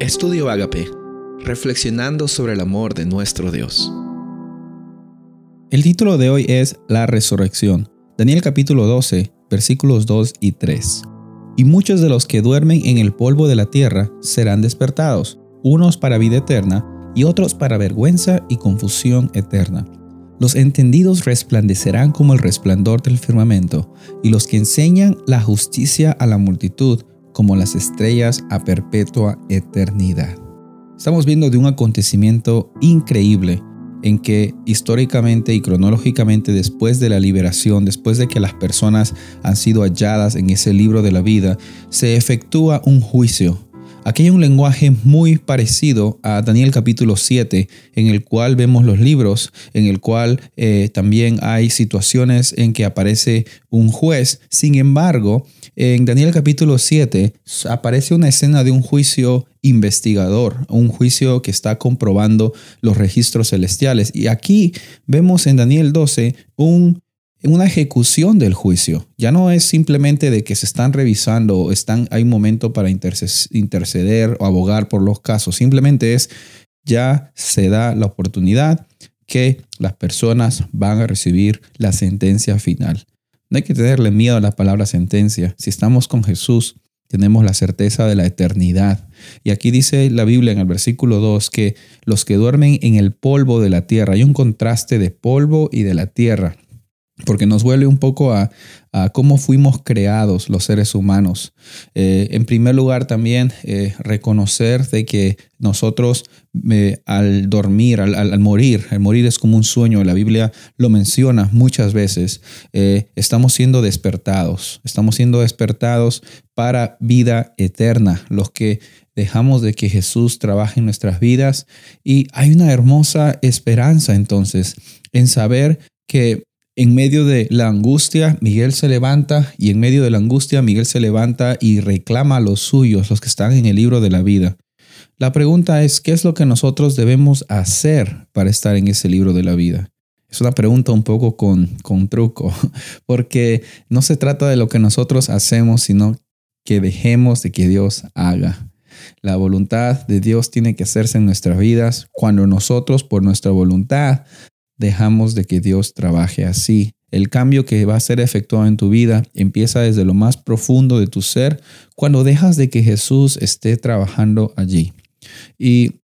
Estudio Agape, reflexionando sobre el amor de nuestro Dios. El título de hoy es La resurrección. Daniel capítulo 12, versículos 2 y 3. Y muchos de los que duermen en el polvo de la tierra serán despertados, unos para vida eterna y otros para vergüenza y confusión eterna. Los entendidos resplandecerán como el resplandor del firmamento, y los que enseñan la justicia a la multitud como las estrellas a perpetua eternidad. Estamos viendo de un acontecimiento increíble en que históricamente y cronológicamente después de la liberación, después de que las personas han sido halladas en ese libro de la vida, se efectúa un juicio Aquí hay un lenguaje muy parecido a Daniel capítulo 7, en el cual vemos los libros, en el cual eh, también hay situaciones en que aparece un juez. Sin embargo, en Daniel capítulo 7 aparece una escena de un juicio investigador, un juicio que está comprobando los registros celestiales. Y aquí vemos en Daniel 12 un una ejecución del juicio. Ya no es simplemente de que se están revisando o están, hay un momento para interceder o abogar por los casos. Simplemente es ya se da la oportunidad que las personas van a recibir la sentencia final. No hay que tenerle miedo a la palabra sentencia. Si estamos con Jesús, tenemos la certeza de la eternidad. Y aquí dice la Biblia en el versículo 2 que los que duermen en el polvo de la tierra, hay un contraste de polvo y de la tierra porque nos vuelve un poco a, cómo fuimos creados los seres humanos. Eh, en primer lugar, también eh, reconocer de que nosotros eh, al dormir, al, morir, el morir es como un sueño, la Biblia lo menciona muchas veces, estamos siendo despertados, estamos siendo despertados para vida eterna, los que dejamos de que Jesús trabaje en nuestras vidas y hay una hermosa esperanza entonces en saber que en medio de la angustia, Miguel se levanta y en medio de la angustia, Miguel se levanta y reclama a los suyos, los que están en el libro de la vida. La pregunta es, ¿qué es lo que nosotros debemos hacer para estar en ese libro de la vida? Es una pregunta un poco con, con truco, porque no se trata de lo que nosotros hacemos, sino que dejemos de que Dios haga. La voluntad de Dios tiene que hacerse en nuestras vidas cuando nosotros por nuestra voluntad dejamos de que Dios trabaje así. El cambio que va a ser efectuado en tu vida empieza desde lo más profundo de tu ser cuando dejas de que Jesús esté trabajando allí. Y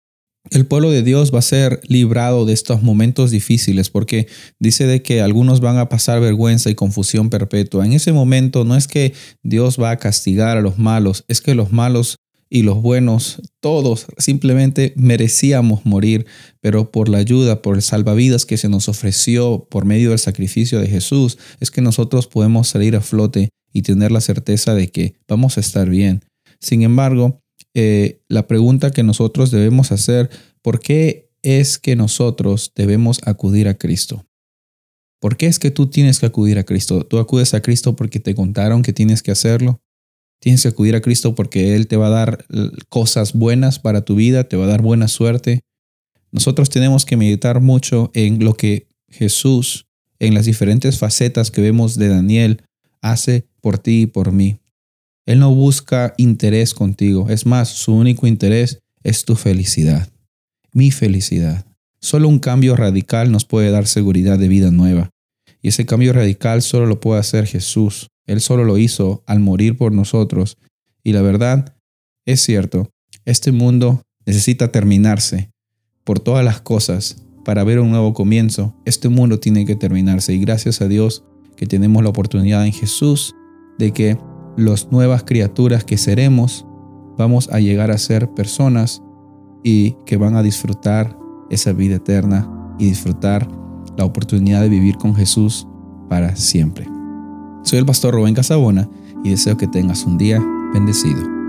el pueblo de Dios va a ser librado de estos momentos difíciles porque dice de que algunos van a pasar vergüenza y confusión perpetua. En ese momento no es que Dios va a castigar a los malos, es que los malos y los buenos, todos simplemente merecíamos morir, pero por la ayuda, por el salvavidas que se nos ofreció por medio del sacrificio de Jesús, es que nosotros podemos salir a flote y tener la certeza de que vamos a estar bien. Sin embargo, eh, la pregunta que nosotros debemos hacer, ¿por qué es que nosotros debemos acudir a Cristo? ¿Por qué es que tú tienes que acudir a Cristo? ¿Tú acudes a Cristo porque te contaron que tienes que hacerlo? Tienes que acudir a Cristo porque Él te va a dar cosas buenas para tu vida, te va a dar buena suerte. Nosotros tenemos que meditar mucho en lo que Jesús, en las diferentes facetas que vemos de Daniel, hace por ti y por mí. Él no busca interés contigo, es más, su único interés es tu felicidad, mi felicidad. Solo un cambio radical nos puede dar seguridad de vida nueva. Y ese cambio radical solo lo puede hacer Jesús. Él solo lo hizo al morir por nosotros. Y la verdad, es cierto, este mundo necesita terminarse por todas las cosas para ver un nuevo comienzo. Este mundo tiene que terminarse y gracias a Dios que tenemos la oportunidad en Jesús de que las nuevas criaturas que seremos vamos a llegar a ser personas y que van a disfrutar esa vida eterna y disfrutar la oportunidad de vivir con Jesús para siempre. Soy el pastor Rubén Casabona y deseo que tengas un día bendecido.